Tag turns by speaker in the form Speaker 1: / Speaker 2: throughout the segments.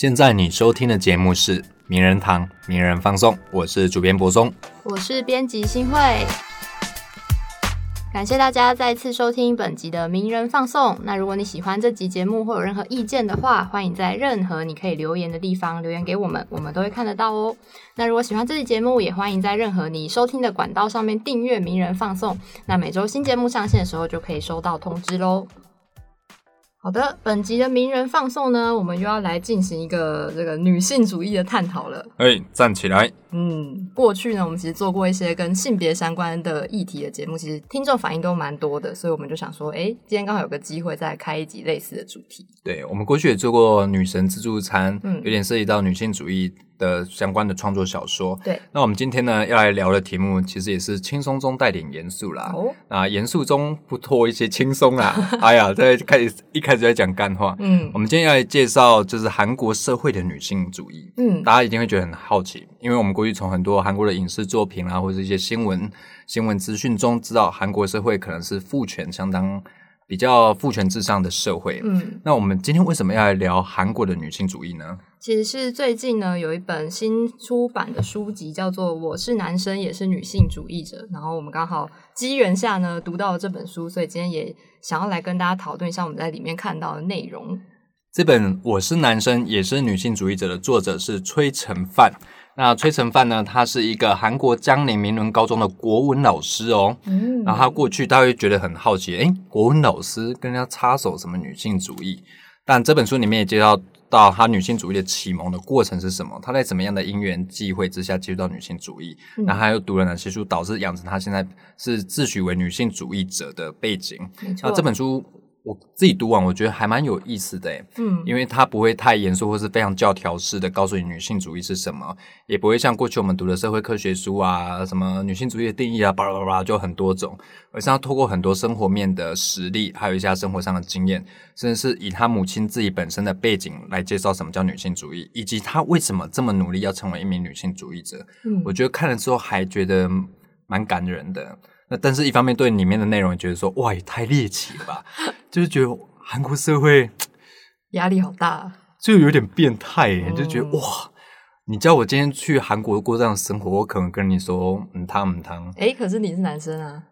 Speaker 1: 现在你收听的节目是《名人堂名人放送》，我是主编柏松。
Speaker 2: 我是编辑新慧，感谢大家再次收听本集的名人放送。那如果你喜欢这集节目或有任何意见的话，欢迎在任何你可以留言的地方留言给我们，我们都会看得到哦。那如果喜欢这集节目，也欢迎在任何你收听的管道上面订阅名人放送。那每周新节目上线的时候，就可以收到通知喽。好的，本集的名人放送呢，我们又要来进行一个这个女性主义的探讨了。
Speaker 1: 哎，站起来！
Speaker 2: 嗯，过去呢，我们其实做过一些跟性别相关的议题的节目，其实听众反应都蛮多的，所以我们就想说，哎，今天刚好有个机会再开一集类似的主题。
Speaker 1: 对，我们过去也做过女神自助餐，嗯，有点涉及到女性主义的相关的创作小说。
Speaker 2: 对，
Speaker 1: 那我们今天呢要来聊的题目，其实也是轻松中带点严肃啦。哦，那严肃中不脱一些轻松啦。哎呀，在开始一开始在讲干话。嗯，我们今天要来介绍就是韩国社会的女性主义。嗯，大家一定会觉得很好奇，因为我们过去从很多韩国的影视作品啊，或者一些新闻新闻资讯中知道，韩国社会可能是父权相当比较父权至上的社会。嗯，那我们今天为什么要来聊韩国的女性主义呢？
Speaker 2: 其实是最近呢，有一本新出版的书籍叫做《我是男生也是女性主义者》，然后我们刚好机缘下呢读到了这本书，所以今天也想要来跟大家讨论一下我们在里面看到的内容。
Speaker 1: 这本《我是男生也是女性主义者》的作者是崔成范。那崔成范呢？他是一个韩国江宁明伦高中的国文老师哦。嗯，然后他过去他会觉得很好奇，诶，国文老师跟人家插手什么女性主义？但这本书里面也介绍到他女性主义的启蒙的过程是什么？他在怎么样的因缘际会之下接触到女性主义？然后他又读了哪些书，导致养成他现在是自诩为女性主义者的背景？那这本书。我自己读完，我觉得还蛮有意思的，嗯，因为它不会太严肃，或是非常教条式的告诉你女性主义是什么，也不会像过去我们读的社会科学书啊，什么女性主义的定义啊，巴拉巴拉就很多种，而是要透过很多生活面的实例，还有一些生活上的经验，甚至是以他母亲自己本身的背景来介绍什么叫女性主义，以及他为什么这么努力要成为一名女性主义者。嗯，我觉得看了之后还觉得蛮感人的。那但是，一方面对里面的内容觉得说，哇，也太猎奇了吧，就是觉得韩国社会
Speaker 2: 压力好大，
Speaker 1: 就有点变态，就觉得哇，你叫我今天去韩国过这样的生活，我可能跟你说，嗯，汤嗯汤。
Speaker 2: 哎，可是你是男生啊，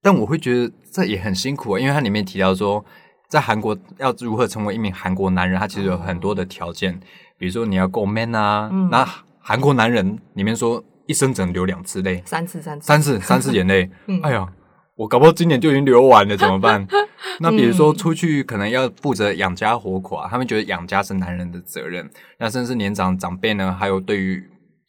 Speaker 1: 但我会觉得这也很辛苦啊，因为它里面提到说，在韩国要如何成为一名韩国男人，他其实有很多的条件，比如说你要够 man 啊，那韩国男人里面说。一生只能流两次泪，
Speaker 2: 三次三次
Speaker 1: 三次三次眼泪。哎呀，我搞不好今年就已经流完了，怎么办？那 比如说出去可能要负责养家活口啊，他们觉得养家是男人的责任。那甚至年长长辈呢，还有对于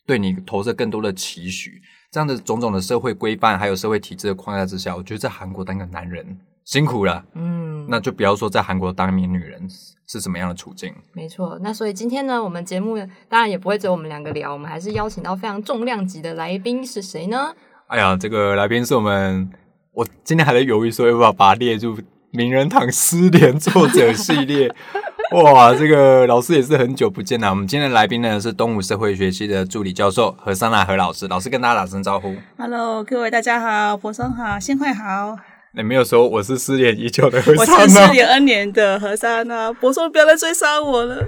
Speaker 1: 对你投射更多的期许，这样的种种的社会规范还有社会体制的框架之下，我觉得在韩国当个男人辛苦了。嗯，那就不要说在韩国当一名女人。是什么样的处境？
Speaker 2: 没错，那所以今天呢，我们节目当然也不会只有我们两个聊，我们还是邀请到非常重量级的来宾，是谁呢？
Speaker 1: 哎呀，这个来宾是我们，我今天还在犹豫说要不要把它列入名人堂失联作者系列。哇，这个老师也是很久不见了。我们今天的来宾呢是东吴社会学系的助理教授何桑娜何老师，老师跟大家打声招呼。
Speaker 3: Hello，各位大家好，博生好，新会好。
Speaker 1: 你没有说我是失联已久的和 尚
Speaker 3: 我是失联 N 年的和尚呢。博说不要再追杀我了。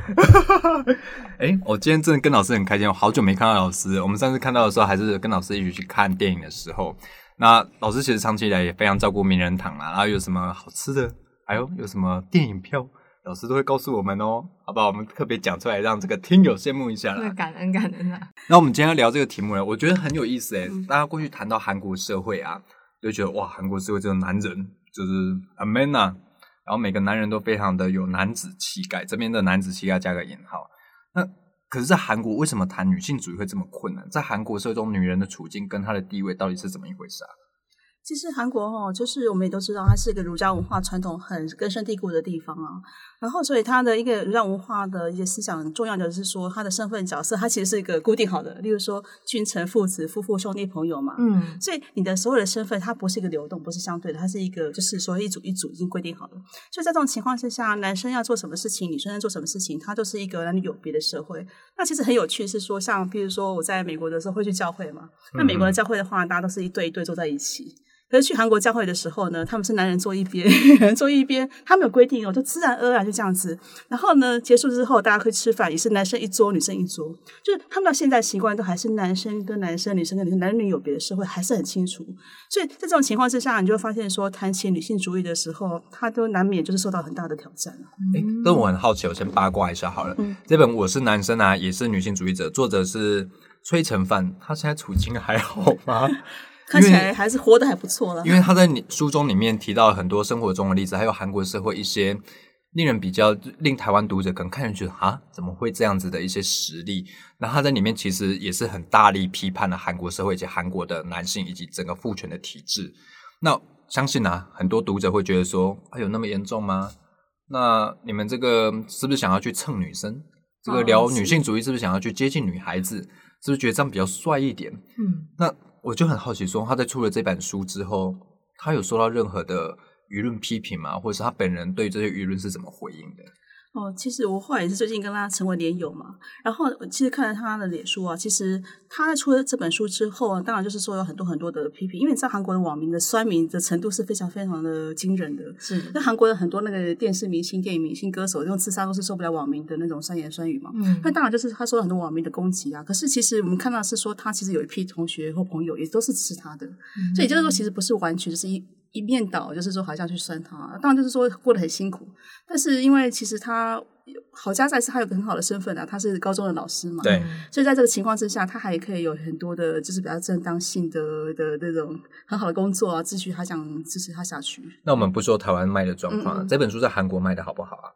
Speaker 1: 哎，我今天真的跟老师很开心，我好久没看到老师。我们上次看到的时候，还是跟老师一起去看电影的时候。那老师其实长期以来也非常照顾名人堂啦，然后有什么好吃的，还有有什么电影票，老师都会告诉我们哦。好不好？我们特别讲出来，让这个听友羡慕一下啦。
Speaker 2: 感恩感恩啊。
Speaker 1: 那我们今天要聊这个题目呢，我觉得很有意思哎。大家过去谈到韩国社会啊。就觉得哇，韩国社会这种男人就是 a man 呐，然后每个男人都非常的有男子气概，这边的男子气概加个引号。那可是，在韩国为什么谈女性主义会这么困难？在韩国社会中，女人的处境跟她的地位到底是怎么一回事啊？
Speaker 3: 其实韩国哈，就是我们也都知道，它是一个儒家文化传统很根深蒂固的地方啊。然后，所以他的一个儒家文化的一些思想，重要的是说，他的身份角色，他其实是一个固定好的。例如说，君臣、父子、夫妇、兄弟、朋友嘛。嗯。所以你的所有的身份，它不是一个流动，不是相对的，它是一个，就是说一组一组已经规定好了。所以在这种情况之下，男生要做什么事情，女生要做什么事情，它就是一个男女有别的社会。那其实很有趣，是说，像比如说我在美国的时候会去教会嘛。那美国的教会的话，大家都是一对一对坐在一起。可是去韩国教会的时候呢，他们是男人坐一边，女人坐一边，他们有规定哦，就自然而然就这样子。然后呢，结束之后大家可以吃饭，也是男生一桌，女生一桌，就是他们到现在习惯都还是男生跟男生，女生跟女生，男女有别的社会还是很清楚。所以在这种情况之下，你就会发现说，谈起女性主义的时候，他都难免就是受到很大的挑战了。
Speaker 1: 哎，但我很好奇，我先八卦一下好了。这本《我是男生》啊，也是女性主义者，作者是崔成范，他现在处境还好吗？
Speaker 3: 看起来还是活得还不错了。
Speaker 1: 因为他在书中里面提到很多生活中的例子，还有韩国社会一些令人比较令台湾读者可能看上去啊，怎么会这样子的一些实例。那他在里面其实也是很大力批判了韩国社会以及韩国的男性以及整个父权的体制。那相信啊，很多读者会觉得说，哎，有那么严重吗？那你们这个是不是想要去蹭女生？这个聊女性主义是不是想要去接近女孩子？是不是觉得这样比较帅一点？嗯，那。我就很好奇，说他在出了这本书之后，他有受到任何的舆论批评吗？或者是他本人对这些舆论是怎么回应的？
Speaker 3: 哦，其实我后来也是最近跟他成为连友嘛，然后其实看了他的脸书啊，其实他在出了这本书之后，当然就是说有很多很多的批评，因为你知道韩国的网民的酸民的程度是非常非常的惊人的，
Speaker 2: 是
Speaker 3: 那韩国的很多那个电视明星、电影明星、歌手用自杀都是受不了网民的那种酸言酸语嘛，嗯，那当然就是他受到很多网民的攻击啊。可是其实我们看到是说他其实有一批同学或朋友也都是支持他的，所以就是说其实不是完全就是一。一面倒，就是说好像去酸他，当然就是说过得很辛苦。但是因为其实他好家在是他有个很好的身份啊，他是高中的老师嘛，
Speaker 1: 对。
Speaker 3: 所以在这个情况之下，他还可以有很多的，就是比较正当性的的那种很好的工作啊，继续他想支持他下去。
Speaker 1: 那我们不说台湾卖的状况，这本书在韩国卖的好不好啊？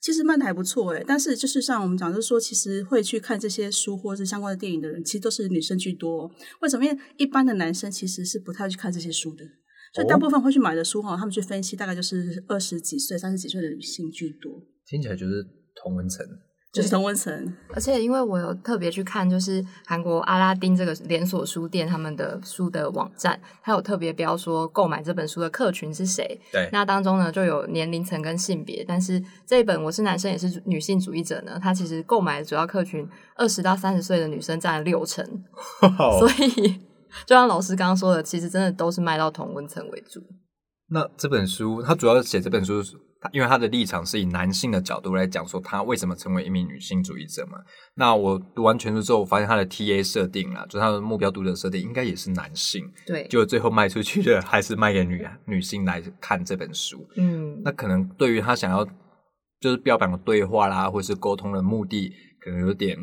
Speaker 3: 其实卖的还不错诶，但是就是像我们讲，就是说其实会去看这些书或是相关的电影的人，其实都是女生居多。为什么？因为一般的男生其实是不太去看这些书的。所以大部分会去买的书哈，他们去分析，大概就是二十几岁、三十几岁的女性居多。
Speaker 1: 听起来就是同文层，
Speaker 3: 就是同文层。
Speaker 2: 而且因为我有特别去看，就是韩国阿拉丁这个连锁书店他们的书的网站，它有特别标说购买这本书的客群是谁。
Speaker 1: 对，
Speaker 2: 那当中呢就有年龄层跟性别，但是这一本我是男生也是女性主义者呢，他其实购买的主要客群二十到三十岁的女生占了六成，所以。就像老师刚刚说的，其实真的都是卖到同温层为主。
Speaker 1: 那这本书，他主要写这本书，因为他的立场是以男性的角度来讲，说他为什么成为一名女性主义者嘛。那我读完全书之后，我发现他的 T A 设定啊，就他的目标读者设定应该也是男性。
Speaker 2: 对，
Speaker 1: 就最后卖出去的还是卖给女女性来看这本书。嗯，那可能对于他想要就是标榜的对话啦，或是沟通的目的，可能有点。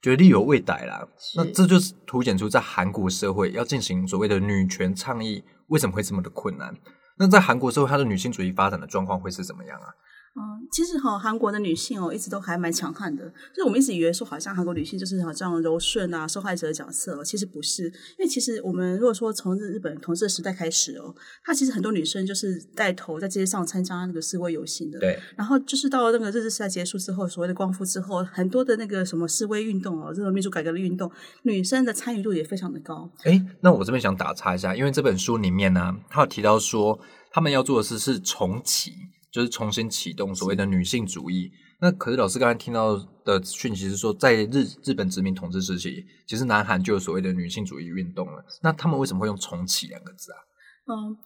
Speaker 1: 觉得力有未逮啦，那这就是凸显出在韩国社会要进行所谓的女权倡议，为什么会这么的困难？那在韩国社会，它的女性主义发展的状况会是怎么样啊？
Speaker 3: 嗯，其实哈，韩国的女性哦，一直都还蛮强悍的。就是我们一直以为说，好像韩国女性就是好像柔顺啊、受害者的角色，其实不是。因为其实我们如果说从日日本统治时代开始哦，她其实很多女生就是带头在街上参加那个示威游行的。
Speaker 1: 对。
Speaker 3: 然后就是到那个日治时代结束之后，所谓的光复之后，很多的那个什么示威运动哦，这种民主改革的运动，女生的参与度也非常的高。
Speaker 1: 哎，那我这边想打岔一下，因为这本书里面呢，他有提到说，他们要做的事是重启。就是重新启动所谓的女性主义。那可是老师刚才听到的讯息是说，在日日本殖民统治时期，其实南韩就有所谓的女性主义运动了。那他们为什么会用“重启”两个字啊？
Speaker 3: 嗯。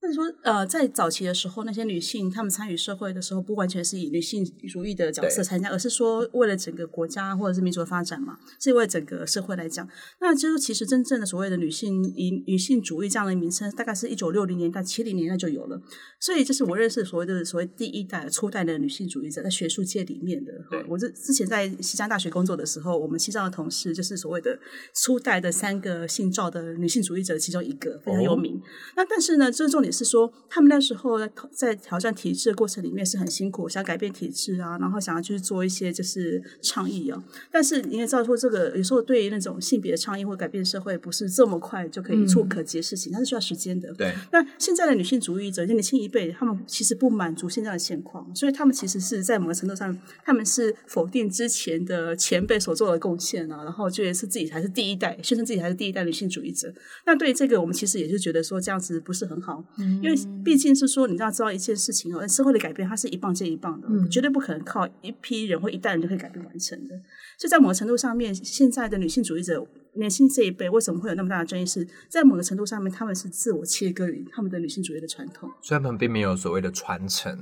Speaker 3: 或者说，呃，在早期的时候，那些女性她们参与社会的时候，不完全是以女性主义的角色参加，而是说为了整个国家或者是民族的发展嘛，是为整个社会来讲。那就是其实真正的所谓的女性以女性主义这样的名称，大概是一九六零年代、七零年代就有了。所以，这是我认识所谓的所谓第一代、初代的女性主义者，在学术界里面的。我这之前在西江大学工作的时候，我们西藏的同事就是所谓的初代的三个姓赵的女性主义者其中一个，非常有名。那但是呢，这重点。是说，他们那时候在在挑战体制的过程里面是很辛苦，想改变体制啊，然后想要去做一些就是倡议啊。但是你也知道，说这个有时候对于那种性别的倡议或改变社会，不是这么快就可以触可及的事情，它是需要时间的。
Speaker 1: 对。
Speaker 3: 那现在的女性主义者，年轻一辈，他们其实不满足现在的现况，所以他们其实是在某个程度上，他们是否定之前的前辈所做的贡献啊，然后觉得是自己才是第一代，宣称自己才是第一代女性主义者。那对于这个，我们其实也是觉得说这样子不是很好。因为毕竟是说，你要知道一件事情哦，社会的改变它是一棒接一棒的，绝对不可能靠一批人或一代人就可以改变完成的。所以在某个程度上面，现在的女性主义者，年轻这一辈为什么会有那么大的争议？是在某个程度上面，他们是自我切割于他们的女性主义的传统，
Speaker 1: 所以他们并没有所谓的传承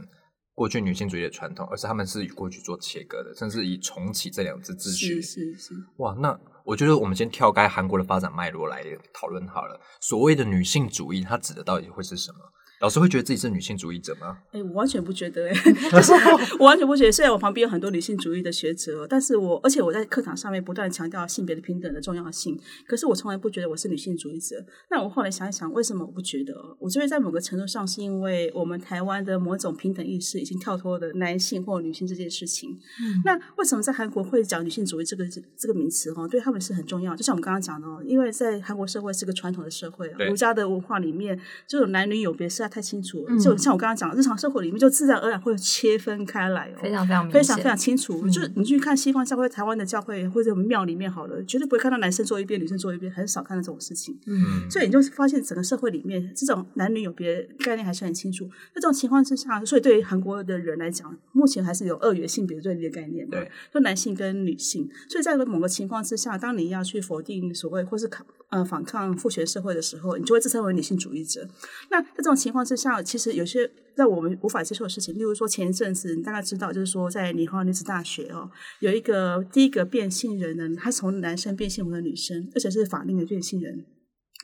Speaker 1: 过去女性主义的传统，而是他们是与过去做切割的，甚至以重启这两字自诩。
Speaker 3: 是是是，
Speaker 1: 哇，那。我觉得我们先跳开韩国的发展脉络来讨论好了。所谓的女性主义，它指的到底会是什么？老师会觉得自己是女性主义者吗？
Speaker 3: 哎，我完全不觉得，哎，就是我完全不觉得。虽然我旁边有很多女性主义的学者，但是我而且我在课堂上面不断强调性别的平等的重要性，可是我从来不觉得我是女性主义者。那我后来想一想，为什么我不觉得？我觉得在某个程度上，是因为我们台湾的某种平等意识已经跳脱了男性或女性这件事情。嗯，那为什么在韩国会讲女性主义这个这个名词？哦，对他们是很重要。就像我们刚刚讲的哦，因为在韩国社会是个传统的社会，儒家的文化里面，这种男女有别是要太清楚，就像我刚刚讲，日常生活里面就自然而然会切分开来，
Speaker 2: 非常非常
Speaker 3: 非常非常清楚。就是你去看西方教会、台湾的教会或者庙里面好了，绝对不会看到男生坐一边，女生坐一边，很少看到这种事情。嗯，所以你就发现整个社会里面这种男女有别概念还是很清楚。那这种情况之下，所以对于韩国的人来讲，目前还是有二元性别对立的概念，
Speaker 1: 对，
Speaker 3: 就男性跟女性。所以在某个情况之下，当你要去否定所谓或是抗呃反抗父权社会的时候，你就会自称为女性主义者。那在这种情况之下，其实有些让我们无法接受的事情，例如说前一阵子你大概知道，就是说在尼康女子大学哦，有一个第一个变性人呢，他从男生变性为了女生，而且是法定的变性人。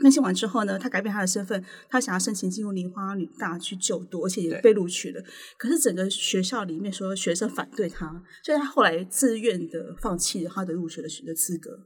Speaker 3: 变性完之后呢，他改变他的身份，他想要申请进入梨花女大去就读，而且也被录取了。可是整个学校里面说学生反对他，所以他后来自愿的放弃了他的入学的学的资格。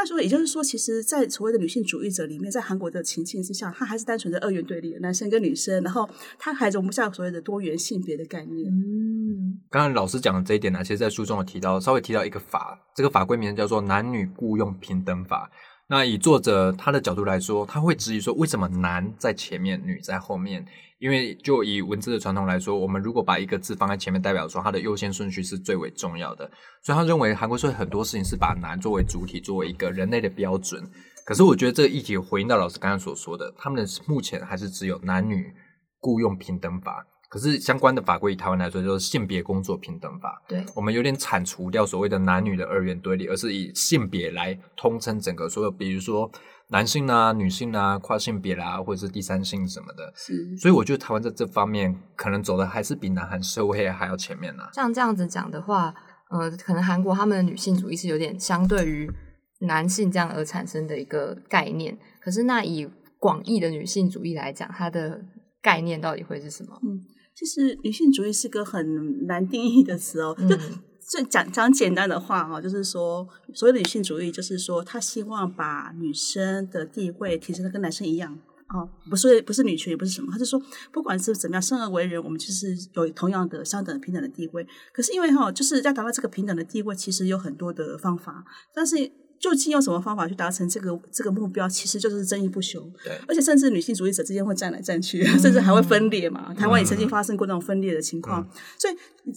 Speaker 3: 那所以也就是说，其实，在所谓的女性主义者里面，在韩国的情境之下，他还是单纯的二元对立，男生跟女生，然后他还容不下所谓的多元性别的概念。
Speaker 1: 嗯，刚刚老师讲的这一点呢，其实，在书中有提到，稍微提到一个法，这个法规名叫做《男女雇佣平等法》。那以作者他的角度来说，他会质疑说，为什么男在前面，女在后面？因为就以文字的传统来说，我们如果把一个字放在前面，代表说它的优先顺序是最为重要的。所以他认为韩国社会很多事情是把男作为主体，作为一个人类的标准。可是我觉得这个议题回应到老师刚刚所说的，他们的目前还是只有男女雇佣平等法。可是相关的法规以台湾来说，就是性别工作平等法。
Speaker 2: 对，
Speaker 1: 我们有点铲除掉所谓的男女的二元对立，而是以性别来通称整个所有，比如说男性啊、女性啊、跨性别啦，或者是第三性什么的。
Speaker 3: 是，
Speaker 1: 所以我觉得台湾在这方面可能走的还是比南韩社会还要前面呢。
Speaker 2: 像这样子讲的话，呃，可能韩国他们的女性主义是有点相对于男性这样而产生的一个概念。可是那以广义的女性主义来讲，它的概念到底会是什么？
Speaker 3: 嗯。其实女性主义是个很难定义的词哦，就就讲讲简单的话哈，就是说，所谓的女性主义，就是说，她希望把女生的地位提升的跟男生一样哦，不是不是女权，也不是什么，她就说，不管是怎么样，生而为人，我们就是有同样的、相等、平等的地位。可是因为哈，就是要达到这个平等的地位，其实有很多的方法，但是。究竟用什么方法去达成这个这个目标，其实就是争议不休。
Speaker 1: 对，
Speaker 3: 而且甚至女性主义者之间会站来站去，甚至还会分裂嘛。台湾也曾经发生过那种分裂的情况。所以，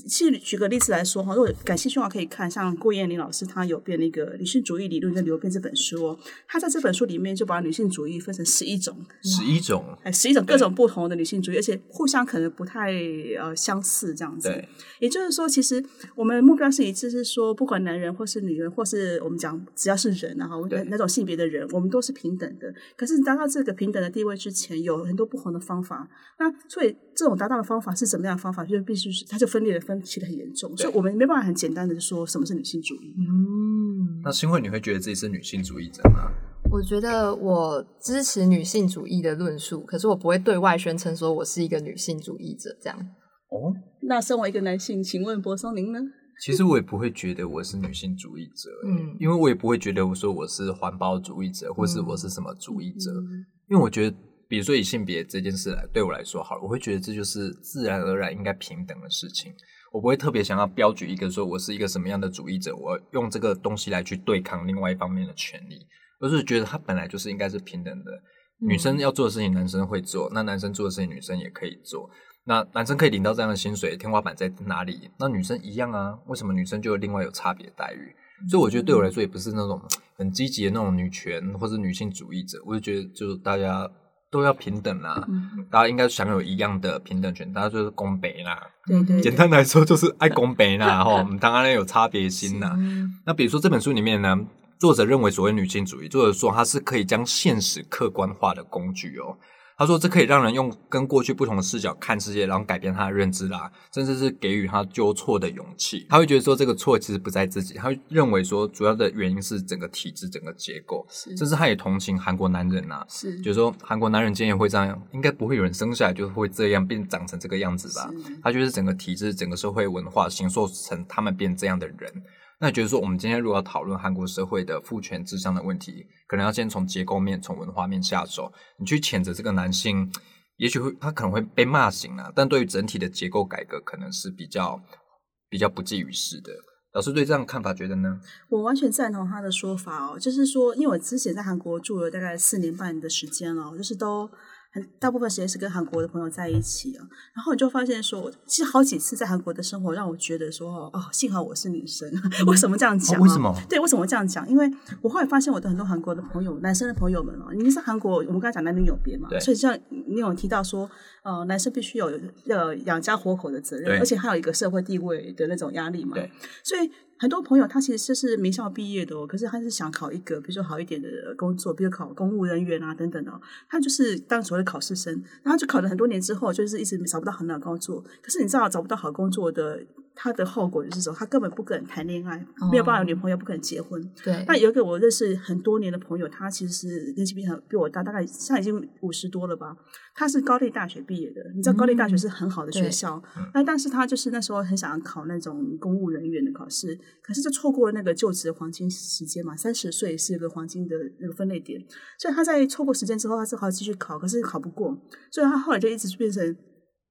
Speaker 3: 其实举个例子来说哈，如果感兴趣的话，可以看像郭燕玲老师，她有编那个《女性主义理论跟流变》这本书哦。他在这本书里面就把女性主义分成十一种，
Speaker 1: 十一种，
Speaker 3: 哎，十一种各种不同的女性主义，而且互相可能不太呃相似这样子。
Speaker 1: 对，
Speaker 3: 也就是说，其实我们目标是一致，是说不管男人或是女人，或是我们讲只要是人，然后。哪种性别的人，我们都是平等的。可是你达到这个平等的地位之前，有很多不同的方法。那所以这种达到的方法是怎么样的方法？就必须是它就分裂的分歧的很严重。所以我们没办法很简单的说什么是女性主义。
Speaker 1: 嗯，那新会，你会觉得自己是女性主义者吗？
Speaker 2: 我觉得我支持女性主义的论述，可是我不会对外宣称说我是一个女性主义者。这样
Speaker 3: 哦，那身为一个男性，请问柏松您呢？
Speaker 1: 其实我也不会觉得我是女性主义者，嗯，因为我也不会觉得我说我是环保主义者，或是我是什么主义者，因为我觉得，比如说以性别这件事来对我来说，好了，我会觉得这就是自然而然应该平等的事情，我不会特别想要标举一个说我是一个什么样的主义者，我用这个东西来去对抗另外一方面的权利，而是觉得它本来就是应该是平等的，女生要做的事情男生会做，那男生做的事情女生也可以做。那男生可以领到这样的薪水，天花板在哪里？那女生一样啊？为什么女生就另外有差别待遇？所以我觉得对我来说也不是那种很积极的那种女权或者女性主义者，我就觉得就是大家都要平等啦，大家应该享有一样的平等权，大家就是公平啦。
Speaker 3: 对对，
Speaker 1: 简单来说就是爱公平啦，哈，我们当然有差别心呐。那比如说这本书里面呢，作者认为所谓女性主义，作者说它是可以将现实客观化的工具哦。他说：“这可以让人用跟过去不同的视角看世界，然后改变他的认知啦，甚至是给予他纠错的勇气。他会觉得说，这个错其实不在自己，他会认为说，主要的原因是整个体制、整个结构。甚至他也同情韩国男人呐，
Speaker 3: 是，
Speaker 1: 就是说韩国男人今天也会这样，应该不会有人生下来就会这样变长成这个样子吧？他觉得整个体制、整个社会文化形塑成他们变这样的人。”那觉得说，我们今天如果要讨论韩国社会的父权至上的问题，可能要先从结构面、从文化面下手。你去谴责这个男性，也许会他可能会被骂醒啊，但对于整体的结构改革，可能是比较比较不济于事的。老师对这样看法觉得呢？
Speaker 3: 我完全赞同他的说法哦，就是说，因为我之前在韩国住了大概四年半的时间了，就是都。很大部分时间是跟韩国的朋友在一起啊，然后你就发现说，其实好几次在韩国的生活让我觉得说，哦，幸好我是女生，为什么这样讲？
Speaker 1: 为什么？
Speaker 3: 对，为什么这样讲？因为我后来发现我的很多韩国的朋友，男生的朋友们哦，你是韩国，我们刚才讲男女有别嘛，所以像你有提到说，呃，男生必须有要养家活口的责任，而且还有一个社会地位的那种压力嘛，
Speaker 1: 对，
Speaker 3: 所以。很多朋友他其实就是名校毕业的哦，可是他是想考一个比如说好一点的工作，比如考公务人员啊等等的。他就是当所谓的考试生，然后就考了很多年之后，就是一直找不到很好的工作。可是你知道找不到好工作的，他的后果就是说，他根本不可能谈恋爱，没有办法有女朋友，不可能结婚。
Speaker 2: 对。
Speaker 3: 那有一个我认识很多年的朋友，他其实是年纪比比我大，大概现在已经五十多了吧。他是高丽大学毕业的，你知道高丽大学是很好的学校，那但是他就是那时候很想要考那种公务人员的考试，可是就错过了那个就职的黄金时间嘛，三十岁是一个黄金的那个分类点，所以他在错过时间之后，他只好继续考，可是考不过，所以他后来就一直变成。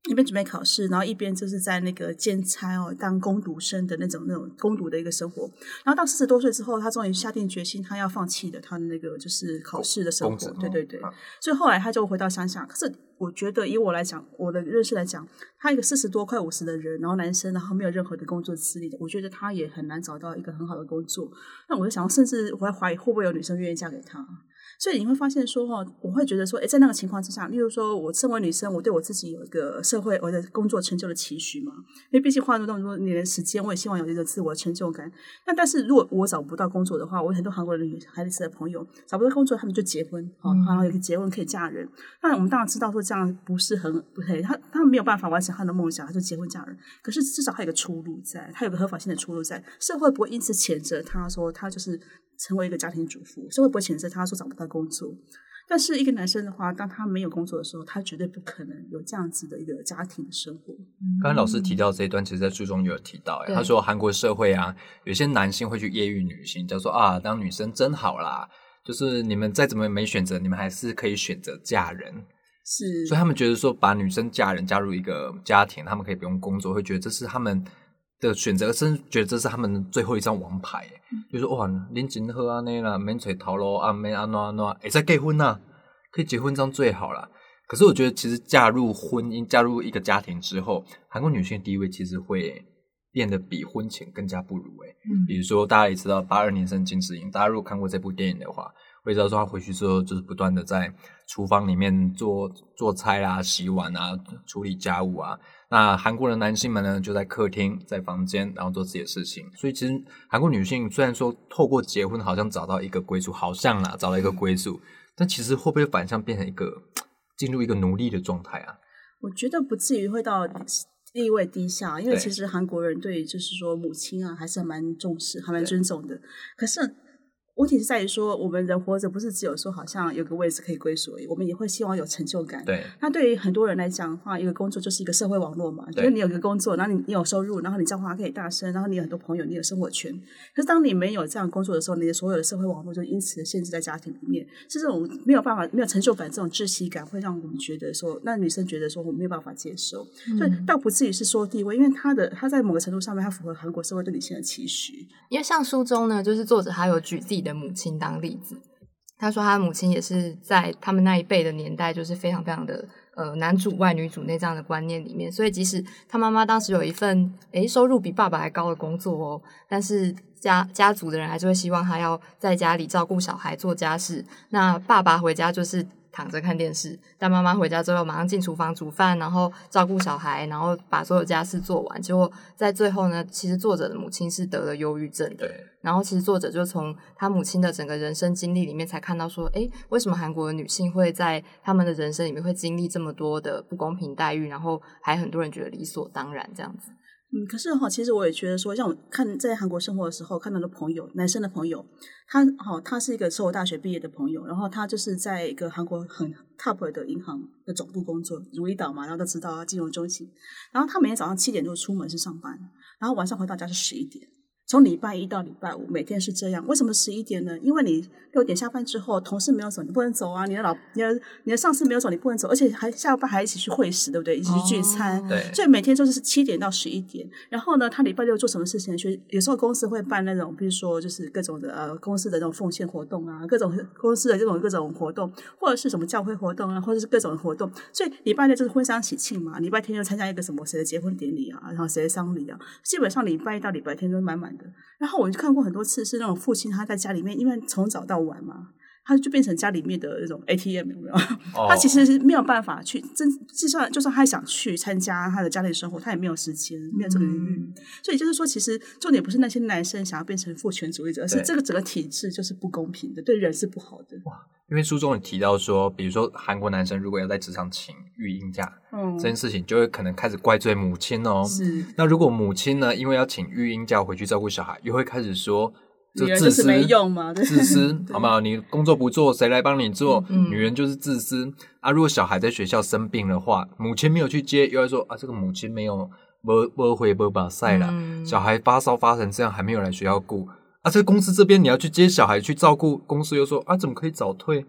Speaker 3: 一边准备考试，然后一边就是在那个兼差哦，当攻读生的那种那种攻读的一个生活。然后到四十多岁之后，他终于下定决心，他要放弃的他的那个就是考试的生活。对对对，所以后来他就回到乡下。可是我觉得，以我来讲，我的认识来讲，他一个四十多快五十的人，然后男生，然后没有任何的工作资历的，我觉得他也很难找到一个很好的工作。那我就想，甚至我还怀疑会不会有女生愿意嫁给他。所以你会发现说哈，我会觉得说，哎，在那个情况之下，例如说我身为女生，我对我自己有一个社会我的工作成就的期许嘛，因为毕竟花了那么多年的时间，我也希望有一个自我成就感。那但是如果我找不到工作的话，我很多韩国的女孩子的朋友找不到工作，他们就结婚，哦，然后有个结婚可以嫁人。那我们当然知道说这样不是很不对，他他们没有办法完成他的梦想，他就结婚嫁人。可是至少他有个出路在，他有个合法性的出路在，社会不会因此谴责他说他就是。成为一个家庭主妇，社会不会谴责他说找不到工作。但是一个男生的话，当他没有工作的时候，他绝对不可能有这样子的一个家庭的生活。
Speaker 1: 刚才老师提到这一段，其实，在书中有提到，他说韩国社会啊，有些男性会去揶揄女性，叫做啊，当女生真好啦，就是你们再怎么没选择，你们还是可以选择嫁人。
Speaker 3: 是，
Speaker 1: 所以他们觉得说，把女生嫁人，加入一个家庭，他们可以不用工作，会觉得这是他们。的选择，甚至觉得这是他们最后一张王牌，就说哇，恁真好安尼啦，免找头路啊，免安怎安怎，会再结婚呐，可以结婚这样最好啦。可是我觉得，其实嫁入婚姻，嫁入一个家庭之后，韩国女性地位其实会变得比婚前更加不如诶。嗯，比如说大家也知道八二年生金智英，大家如果看过这部电影的话，会知道说她回去之后就是不断的在厨房里面做做菜啊、洗碗啊、处理家务啊。那韩国的男性们呢，就在客厅、在房间，然后做自己的事情。所以其实韩国女性虽然说透过结婚好像找到一个归宿，好像啦找到一个归宿，但其实会不会反向变成一个进入一个奴隶的状态啊？
Speaker 3: 我觉得不至于会到地位低下，因为其实韩国人对就是说母亲啊还是蛮重视、还蛮尊重的。可是。问题是在于说，我们人活着不是只有说好像有个位置可以归属，我们也会希望有成就感。
Speaker 1: 对。
Speaker 3: 那对于很多人来讲的话，一个工作就是一个社会网络嘛，就是你有一个工作，然后你你有收入，然后你讲话可以大声，然后你有很多朋友，你有生活圈。可是当你没有这样工作的时候，你的所有的社会网络就因此限制在家庭里面，是这种没有办法、没有成就感、这种窒息感，会让我们觉得说，那女生觉得说我没有办法接受。所以倒不至于是说地位，因为他的他在某个程度上面，他符合韩国社会对女性的期许。
Speaker 2: 因为像书中呢，就是作者还有举自己的。母亲当例子，他说他母亲也是在他们那一辈的年代，就是非常非常的呃男主外女主内这样的观念里面，所以即使他妈妈当时有一份诶收入比爸爸还高的工作哦，但是家家族的人还是会希望他要在家里照顾小孩做家事，那爸爸回家就是躺着看电视，但妈妈回家之后马上进厨房煮饭，然后照顾小孩，然后把所有家事做完。结果在最后呢，其实作者的母亲是得了忧郁症的。然后其实作者就从他母亲的整个人生经历里面才看到说，诶，为什么韩国的女性会在他们的人生里面会经历这么多的不公平待遇，然后还很多人觉得理所当然这样子。
Speaker 3: 嗯，可是哈，其实我也觉得说，像我看在韩国生活的时候，看到的朋友，男生的朋友，他好，他是一个是我大学毕业的朋友，然后他就是在一个韩国很 top 的银行的总部工作，如意岛嘛，然后都知道金融中心，然后他每天早上七点就出门去上班，然后晚上回到家是十一点。从礼拜一到礼拜五，每天是这样。为什么十一点呢？因为你六点下班之后，同事没有走，你不能走啊。你的老、你的、你的上司没有走，你不能走，而且还下班还一起去会食，对不对？一起去聚餐。
Speaker 1: 对。
Speaker 3: 所以每天就是七点到十一点。然后呢，他礼拜六做什么事情？去有时候公司会办那种，比如说就是各种的呃公司的那种奉献活动啊，各种公司的这种各种活动，或者是什么教会活动啊，或者是各种活动。所以礼拜六就是婚丧喜庆嘛，礼拜天就参加一个什么谁的结婚典礼啊，然后谁的丧礼啊，基本上礼拜一到礼拜天都满满的。然后我就。看过很多次，是那种父亲他在家里面，因为从早到晚嘛，他就变成家里面的那种 ATM，有没有？他其实是没有办法去真，就算就算他想去参加他的家庭生活，他也没有时间，没有这个余裕。所以就是说，其实重点不是那些男生想要变成父权主义者，而是这个整个体制就是不公平的，对人是不好的。
Speaker 1: 哇！因为书中有提到说，比如说韩国男生如果要在职场请育婴假，嗯，这件事情就会可能开始怪罪母亲哦。
Speaker 3: 是。
Speaker 1: 那如果母亲呢，因为要请育婴假回去照顾小孩，又会开始说，
Speaker 3: 就自私没用嘛，
Speaker 1: 自私好不好？你工作不做，谁来帮你做？女人就是自私啊！如果小孩在学校生病的话，母亲没有去接，又要说啊，这个母亲没有不不回不把赛了，小孩发烧发成这样，还没有来学校顾。啊，在公司这边你要去接小孩去照顾，公司又说啊，怎么可以早退？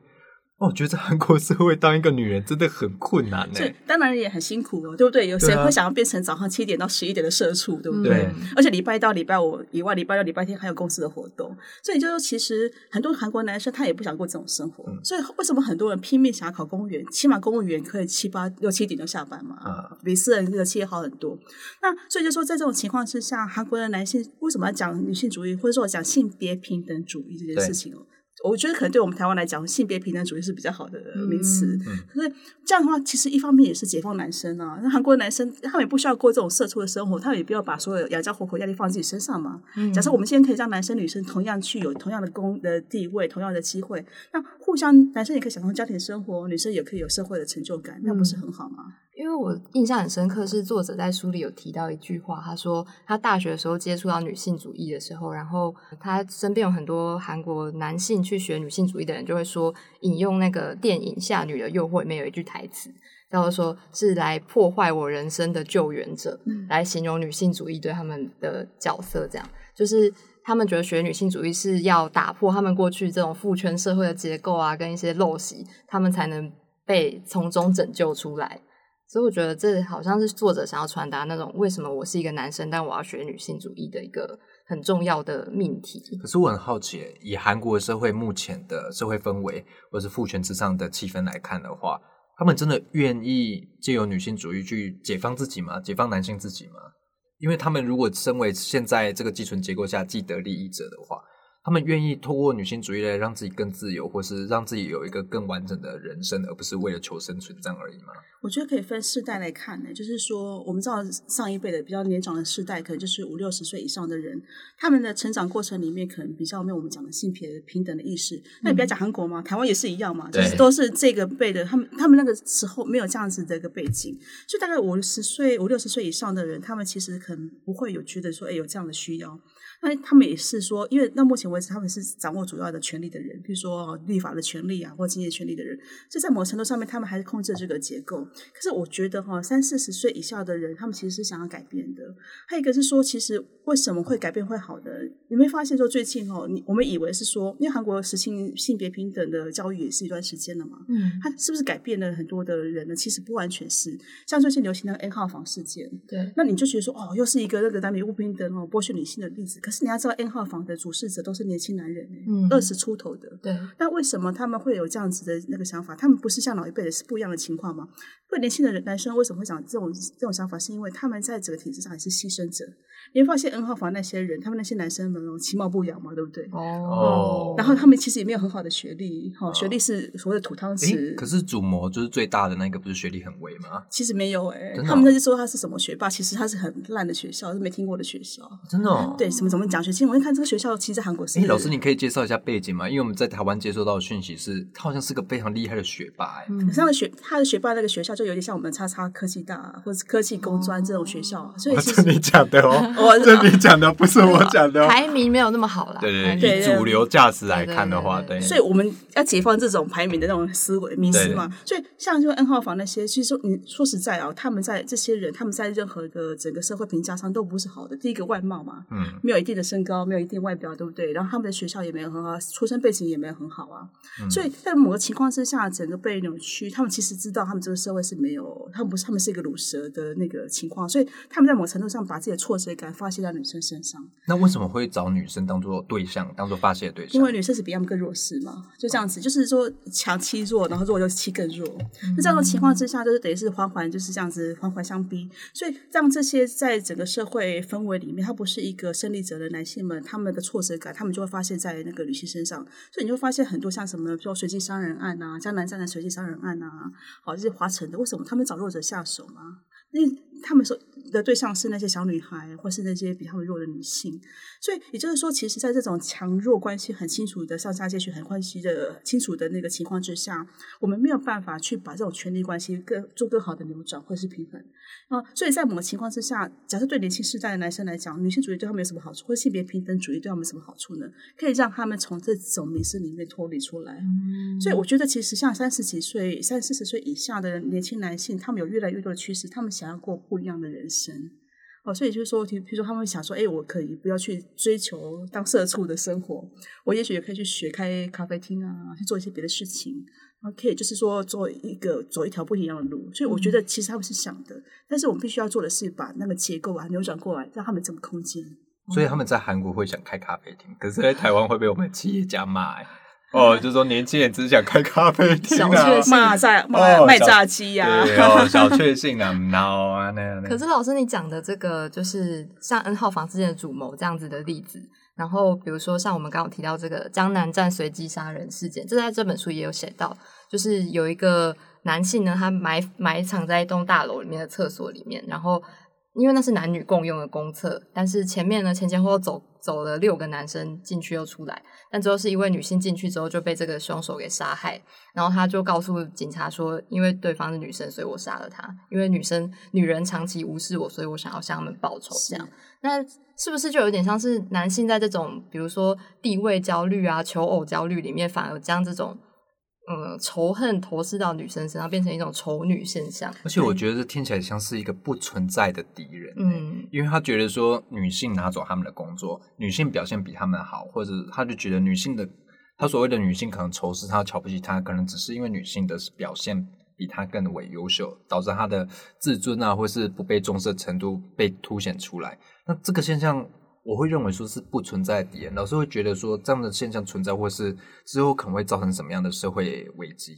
Speaker 1: 我觉得在韩国社会当一个女人真的很困难呢。
Speaker 3: 当然也很辛苦哦，对不对？有谁会想要变成早上七点到十一点的社畜，对不对？而且礼拜一到礼拜五以外，礼拜六、礼拜天还有公司的活动，所以就说其实很多韩国男生他也不想过这种生活。所以为什么很多人拼命想要考公务员？起码公务员可以七八六七点就下班嘛，比私人的企业好很多。那所以就说在这种情况之下，韩国的男性为什么要讲女性主义，或者说讲性别平等主义这件事情哦？我觉得可能对我们台湾来讲，性别平等主义是比较好的名词。可是这样的话，其实一方面也是解放男生啊。那韩国男生他们也不需要过这种社畜的生活，他们也不要把所有养家活口压力放自己身上嘛。假设我们现在可以让男生女生同样去有同样的工的地位、同样的机会，那互相男生也可以享受家庭生活，女生也可以有社会的成就感，那不是很好吗？
Speaker 2: 因为我印象很深刻，是作者在书里有提到一句话，他说他大学的时候接触到女性主义的时候，然后他身边有很多韩国男性去学女性主义的人，就会说引用那个电影《夏女的诱惑》里面有一句台词，叫做说是来破坏我人生的救援者，来形容女性主义对他们的角色，这样就是他们觉得学女性主义是要打破他们过去这种父权社会的结构啊，跟一些陋习，他们才能被从中拯救出来。所以我觉得这好像是作者想要传达那种为什么我是一个男生，但我要学女性主义的一个很重要的命题。
Speaker 1: 可是我很好奇，以韩国社会目前的社会氛围或是父权之上的气氛来看的话，他们真的愿意借由女性主义去解放自己吗？解放男性自己吗？因为他们如果身为现在这个寄存结构下既得利益者的话。他们愿意透过女性主义来让自己更自由，或是让自己有一个更完整的人生，而不是为了求生存这样而已吗？
Speaker 3: 我觉得可以分世代来看呢，就是说，我们知道上一辈的比较年长的世代，可能就是五六十岁以上的人，他们的成长过程里面可能比较没有我们讲的性别平等的意识。那你不要讲韩国嘛，台湾也是一样嘛，就是都是这个辈的，他们他们那个时候没有这样子的一个背景，所以大概五十岁、五六十岁以上的人，他们其实可能不会有觉得说，哎，有这样的需要。那他们也是说，因为到目前为止，他们是掌握主要的权利的人，比如说立法的权利啊，或经济权利的人，所以在某程度上面，他们还是控制这个结构。可是我觉得哈，三四十岁以下的人，他们其实是想要改变的。还有一个是说，其实为什么会改变会好的？你没发现说最近哦，你我们以为是说，因为韩国实行性别平等的教育也是一段时间了嘛，嗯，他是不是改变了很多的人呢？其实不完全是，像最近流行的 N 号房事件，
Speaker 2: 对，
Speaker 3: 那你就觉得说，哦，又是一个那个男女不平等哦，剥削女性的例子。可是你要知道，N 号房的主事者都是年轻男人，嗯，二十出头的，
Speaker 2: 对。
Speaker 3: 那为什么他们会有这样子的那个想法？他们不是像老一辈的是不一样的情况吗？会年轻的人男生为什么会想这种这种想法？是因为他们在整个体制上也是牺牲者。你会发现 N 号房那些人，他们那些男生们哦，其貌不扬嘛，对不对？
Speaker 1: 哦
Speaker 3: 然后他们其实也没有很好的学历，哈、学历是所谓的土汤
Speaker 1: 诶，
Speaker 3: 匙。
Speaker 1: 可是主模就是最大的那个，不是学历很微吗？
Speaker 3: 其实没有哎、他们那就说他是什么学霸，其实他是很烂的学校，是没听过的学校。
Speaker 1: 真的哦。
Speaker 3: 对，什么怎么奖学金？我一看这个学校，其实在韩国是。
Speaker 1: 哎，老师，你可以介绍一下背景吗？因为我们在台湾接收到的讯息是，他好像是个非常厉害的学霸，哎，
Speaker 3: 可是他的学他的学霸那个学校就有点像我们叉叉科技大或者是科技工专这种学校，所以其实
Speaker 1: 讲的哦
Speaker 3: 我
Speaker 1: 这你讲的，不是我讲的哦
Speaker 2: 排名没有那么好啦。
Speaker 1: 对对对，以主流价值来看的话，
Speaker 2: 对
Speaker 1: 对，
Speaker 3: 所以我们要解放这种排名的那种思维迷思嘛。所以像就 N 号房那些，其实说你说实在啊，他们在这些人，他们在任何的整个社会评价上都不是好的。第一个外貌嘛，
Speaker 1: 嗯，
Speaker 3: 没有一定的身高，没有一定外表，对不对？然后他们的学校也没有很好，出身背景也没有很好啊。
Speaker 1: 嗯
Speaker 3: 所以在某个情况之下，整个被扭曲，他们其实知道他们这个社会是没有，他们不是，他们是一个乳蛇的那个情况，所以他们在某程度上把自己的挫折感发泄在女生身上。
Speaker 1: 那为什么会找女生当做对象，当做发泄的对象？
Speaker 3: 因为女生是比他们更弱势嘛，就这样子，就是说强欺弱，然后弱就欺更弱。那这样的情况之下，就是等于是环环就是这样子环环相逼，所以让这些在整个社会氛围里面，他不是一个胜利者的男性们，他们的挫折感，他们就会发泄在那个女性身上，所以你就会发现很多像什么，比如说随机杀人案啊，江南站的随机杀人案啊，好这些华城的，为什么他们找弱者下手嘛？因为他们所的对象是那些小女孩，或是那些比他们弱的女性，所以也就是说，其实，在这种强弱关系很清楚的上下阶级很关系的清楚的那个情况之下，我们没有办法去把这种权力关系更做更好的扭转或是平衡啊。所以在某个情况之下，假设对年轻世代的男生来讲，女性主义对他们有什么好处，或者性别平等主义对他们有什么好处呢？可以让他们从这种迷失里面脱离出来。所以我觉得，其实像三十几岁、三四十岁以下的年轻男性，他们有越来越多的趋势，他们想要过不一样的人生。哦，所以就是说，比比如说他们会想说，哎，我可以不要去追求当社畜的生活，我也许也可以去学开咖啡厅啊，去做一些别的事情，然后可以就是说做一个走一条不一样的路。所以我觉得其实他们是想的，但是我们必须要做的是把那个结构啊扭转过来，让他们这个空间。
Speaker 1: 所以他们在韩国会想开咖啡厅，可是在台湾会被我们企业家骂、欸。哦，就说年轻人只想开咖啡厅
Speaker 2: 小
Speaker 1: 啊
Speaker 2: 确，幸。
Speaker 3: 骂炸卖
Speaker 1: 哦小
Speaker 3: 卖炸鸡呀、
Speaker 1: 对哦，小确幸啊，闹啊那样。
Speaker 2: 可是老师，你讲的这个就是像 N 号房之间的主谋这样子的例子，然后比如说像我们刚刚有提到这个江南站随机杀人事件，这在这本书也有写到，就是有一个男性呢，他埋埋藏在一栋大楼里面的厕所里面，然后因为那是男女共用的公厕，但是前面呢前前后后走走了六个男生进去又出来，但最后是一位女性进去之后就被这个凶手给杀害，然后他就告诉警察说，因为对方是女生，所以我杀了她，因为女生女人长期无视我，所以我想要向他们报仇。这样，那是不是就有点像是男性在这种比如说地位焦虑啊、求偶焦虑里面，反而将这种嗯仇恨投射到女生身上，变成一种丑女现象？
Speaker 1: 而且我觉得这听起来像是一个不存在的敌人，
Speaker 2: 嗯
Speaker 1: 因为他觉得说女性拿走他们的工作，女性表现比他们好，或者他就觉得女性的他所谓的女性可能仇视他、瞧不起他，可能只是因为女性的表现比他更为优秀，导致他的自尊啊，或是不被重视的程度被凸显出来。那这个现象，我会认为说是不存在的敌人，老师会觉得说这样的现象存在，或是之后可能会造成什么样的社会危机？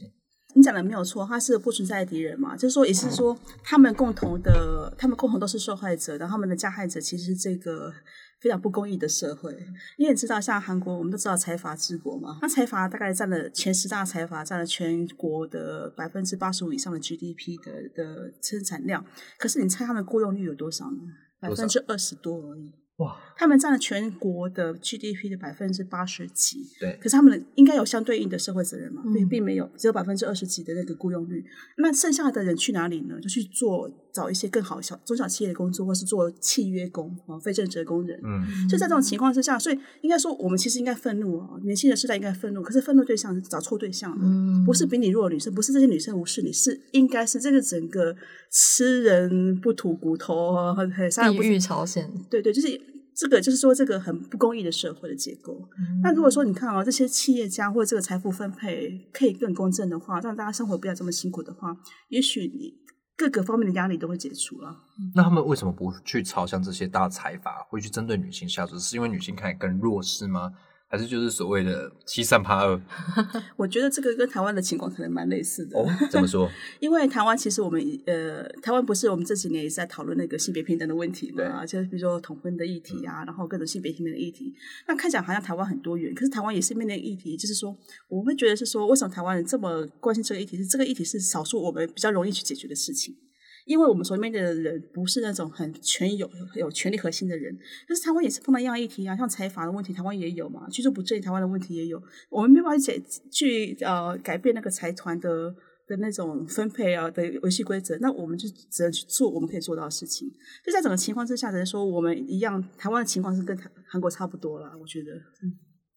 Speaker 3: 你讲的没有错，他是不存在的敌人嘛，就是说，也是说，他们共同的，他们共同都是受害者，然后他们的加害者其实是这个非常不公义的社会。你也知道，像韩国，我们都知道财阀治国嘛，那财阀大概占了前十大财阀，占了全国的百分之八十五以上的 GDP 的的生产量。可是你猜他们雇佣率有多少呢？百分之二十多而已。
Speaker 1: 哇，
Speaker 3: 他们占了全国的 GDP 的百分之八十几，
Speaker 1: 对
Speaker 3: 可是他们应该有相对应的社会责任嘛，并
Speaker 2: 嗯
Speaker 3: 并没有，只有百分之二十几的那个雇佣率。那剩下的人去哪里呢？就去做找一些更好小中小企业的工作，或是做契约工啊，非正职工人。
Speaker 1: 嗯，
Speaker 3: 就在这种情况之下，所以应该说，我们其实应该愤怒啊，年轻人世代应该愤怒。可是愤怒对象找错对象了，
Speaker 2: 嗯
Speaker 3: 不是比你弱的女生，不是这些女生无视你，是应该是这个整个吃人不吐骨头啊，杀人不
Speaker 2: 地狱朝鲜，
Speaker 3: 对对，就是这个，就是说这个很不公义的社会的结构。
Speaker 2: 嗯
Speaker 3: 那如果说你看哦，这些企业家或者这个财富分配可以更公正的话，让大家生活不要这么辛苦的话，也许你各个方面的压力都会解除了。
Speaker 1: 那他们为什么不去朝向这些大财阀，会去针对女性下手？是因为女性看起来更弱势吗？还还是就是所谓的七三八二？
Speaker 3: 我觉得这个跟台湾的情况可能蛮类似的。
Speaker 1: 哦，怎么说？
Speaker 3: 因为台湾其实我们呃，台湾不是我们这几年也是在讨论那个性别平等的问题嘛，就是比如说同婚的议题啊，然后各种性别平等的议题。那看起来好像台湾很多元，可是台湾也是面临议题，就是说我们会觉得是说，为什么台湾人这么关心这个议题？是这个议题是少数我们比较容易去解决的事情。因为我们所面对的人不是那种很权有有权力核心的人，但是台湾也是碰到一样议题啊，像财阀的问题，台湾也有嘛，居住不正，台湾的问题也有，我们没办法解去呃改变那个财团的的那种分配啊的游戏规则，那我们就只能去做我们可以做到的事情。就在整个情况之下，只能说我们一样，台湾的情况是跟韩国差不多了，我觉得。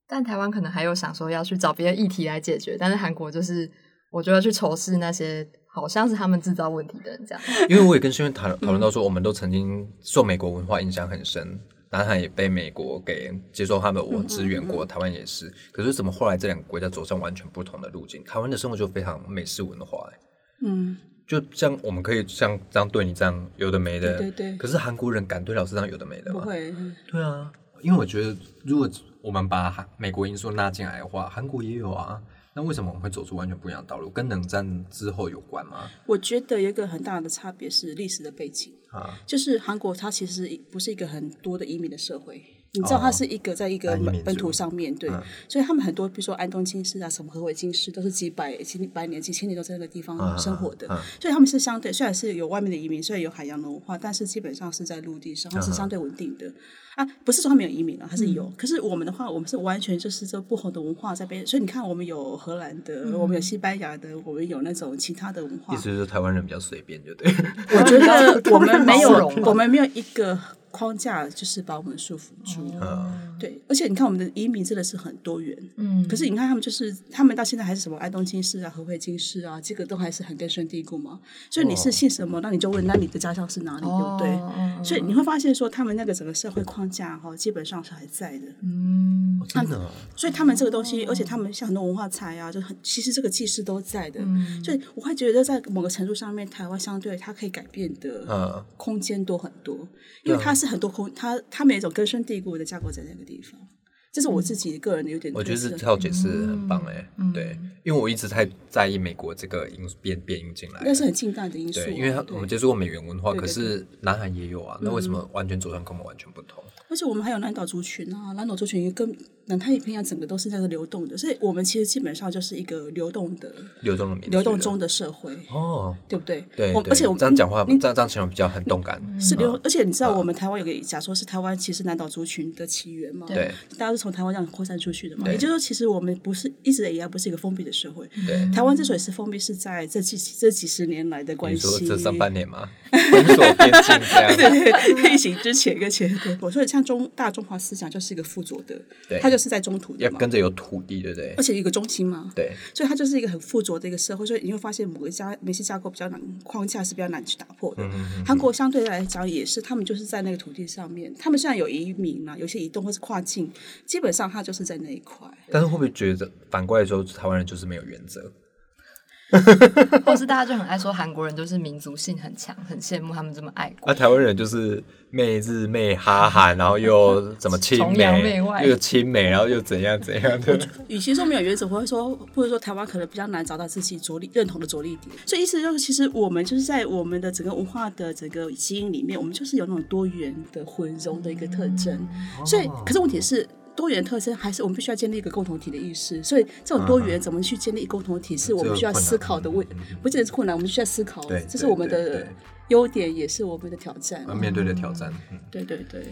Speaker 2: 但台湾可能还有想说要去找别的议题来解决，但是韩国就是我觉得去仇视那些。好像是他们制造问题的人这样，
Speaker 1: 因为我也跟轩轩讨 讨论到说，我们都曾经受美国文化影响很深，南韩也被美国给接受他们我支援过，台湾也是。可是怎么后来这两个国家走上完全不同的路径？台湾的生活就非常美式文化，嗯，就像我们可以像这样对你这样有的没的，
Speaker 3: 对对。
Speaker 1: 可是韩国人敢对老师这样有的没的
Speaker 3: 吗？不会，
Speaker 1: 对啊，因为我觉得如果我们把韩美国因素纳进来的话，韩国也有啊。那为什么我们会走出完全不一样的道路？跟冷战之后有关吗？
Speaker 3: 我觉得有一个很大的差别是历史的背景啊，就是韩国它其实不是一个很多的移民的社会。你知道它是一个在一个本土上面对，所以他们很多比如说安东金氏啊，什么何伟金氏，都是几百几百年、几千年都在那个地方生活的，所以他们是相对虽然是有外面的移民，虽然有海洋的文化，但是基本上是在陆地上，它是相对稳定的啊。不是说他们有移民啊，还是有。可是我们的话，我们是完全就是这不同的文化在被，所以你看，我们有荷兰的，我们有西班牙的，我们有那种其他的文化。
Speaker 1: 意思是台湾人比较随便，就对。
Speaker 3: 我觉得 我们没有，我们没有一个。框架就是把我们束缚住，对，而且你看我们的移民真的是很多元，嗯，可是你看他们就是他们到现在还是什么爱东京市啊、和惠京市啊，这个都还是很根深蒂固嘛。所以你是信什么，那你就问，那你的家乡是哪里，对不对？所以你会发现说，他们那个整个社会框架哈，基本上是还在的，
Speaker 1: 嗯，真的。
Speaker 3: 所以他们这个东西，而且他们像很多文化财啊，就很其实这个技师都在的，所以我会觉得在某个程度上面，台湾相对它可以改变的空间多很多，因为它是。很多空，它它没有一种根深蒂固的架构在那个地方，这是我自己个人的有点。
Speaker 1: 我觉得这套解释很棒哎，对，因为我一直太在意美国这个因素变变音进来，
Speaker 3: 那是很近代的因素。
Speaker 1: 对，因为我们接触过美元文化，可是南韩也有啊，那为什么完全走向跟我们完全不同？
Speaker 3: 而且我们还有南岛族群啊，南岛族群跟南太平洋整个都是在个流动的，所以我们其实基本上就是一个流动的、
Speaker 1: 流动的、
Speaker 3: 流动中的社会哦，对不对？
Speaker 1: 对，
Speaker 3: 而且我
Speaker 1: 们这样讲话，这样这样形容比较很动感。
Speaker 3: 是流，而且你知道，我们台湾有个假说，是台湾其实南岛族群的起源嘛？
Speaker 1: 对，
Speaker 3: 大家是从台湾这样扩散出去的嘛？也就是说，其实我们不是一直以来不是一个封闭的社会。
Speaker 1: 对，
Speaker 3: 台湾之所以是封闭，是在这几这几十年来的关系。
Speaker 1: 这上半年吗？封锁边境这样。
Speaker 3: 对对，疫情之前跟前，我说像中大中华。思想就是一个附着的，它就是在中土的，
Speaker 1: 要跟着有土地，对不对？
Speaker 3: 而且一个中心嘛，
Speaker 1: 对，
Speaker 3: 所以它就是一个很附着的一个社会，所以你会发现某个家某些架构比较难，框架是比较难去打破的。韩国相对来讲也是，他们就是在那个土地上面，他们虽然有移民嘛，有些移动或是跨境，基本上他就是在那一块。
Speaker 1: 但是会不会觉得反过来说，台湾人就是没有原则？
Speaker 2: 或是大家就很爱说韩国人就是民族性很强，很羡慕他们这么爱国。
Speaker 1: 那台湾人就是媚日媚哈韩，然后又怎么 亲美，又亲美，然后又怎样怎样的。
Speaker 3: 与其说没有原则，或者说或者说台湾可能比较难找到自己着力认同的着力点。所以意思就是，其实我们就是在我们的整个文化的整个基因里面，我们就是有那种多元的混融的一个特征。所以，可是问题是。多元特征，还是我们必须要建立一个共同体的意识。所以，这种多元怎么去建立共同体，是我们需要思考的问。不仅是困难，我们需要思考。这是我们的优点，也是我们的挑战。
Speaker 1: 面对的挑战。
Speaker 3: 对对对。